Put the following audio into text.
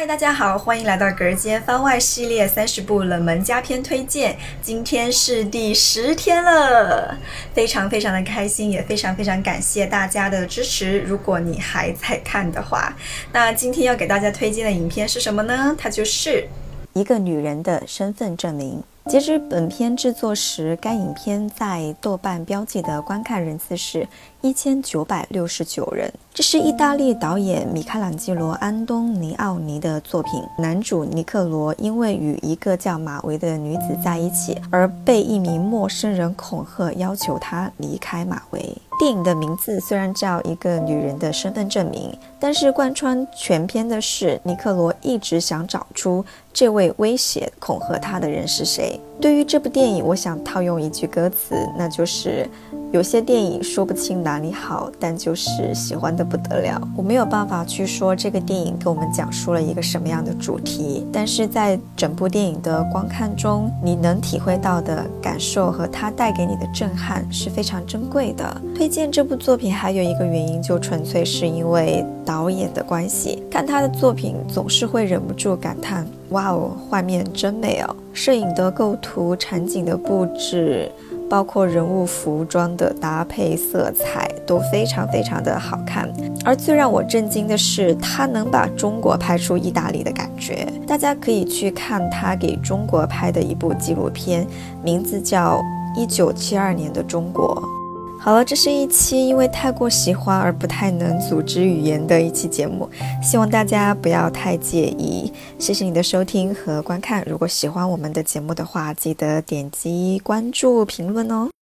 嗨，大家好，欢迎来到隔间番外系列三十部冷门佳片推荐。今天是第十天了，非常非常的开心，也非常非常感谢大家的支持。如果你还在看的话，那今天要给大家推荐的影片是什么呢？它就是一个女人的身份证明。截止本片制作时，该影片在豆瓣标记的观看人次是一千九百六十九人。这是意大利导演米开朗基罗·安东尼奥尼的作品。男主尼克罗因为与一个叫马维的女子在一起，而被一名陌生人恐吓，要求他离开马维。电影的名字虽然叫《一个女人的身份证明》，但是贯穿全片的是尼克罗一直想找出这位威胁恐吓他的人是谁。对于这部电影，我想套用一句歌词，那就是。有些电影说不清哪里好，但就是喜欢的不得了。我没有办法去说这个电影给我们讲述了一个什么样的主题，但是在整部电影的观看中，你能体会到的感受和它带给你的震撼是非常珍贵的。推荐这部作品还有一个原因，就纯粹是因为导演的关系。看他的作品，总是会忍不住感叹：哇哦，画面真美哦！摄影的构图、场景的布置。包括人物服装的搭配、色彩都非常非常的好看，而最让我震惊的是，他能把中国拍出意大利的感觉。大家可以去看他给中国拍的一部纪录片，名字叫《一九七二年的中国》。好了，这是一期因为太过喜欢而不太能组织语言的一期节目，希望大家不要太介意。谢谢你的收听和观看，如果喜欢我们的节目的话，记得点击关注、评论哦。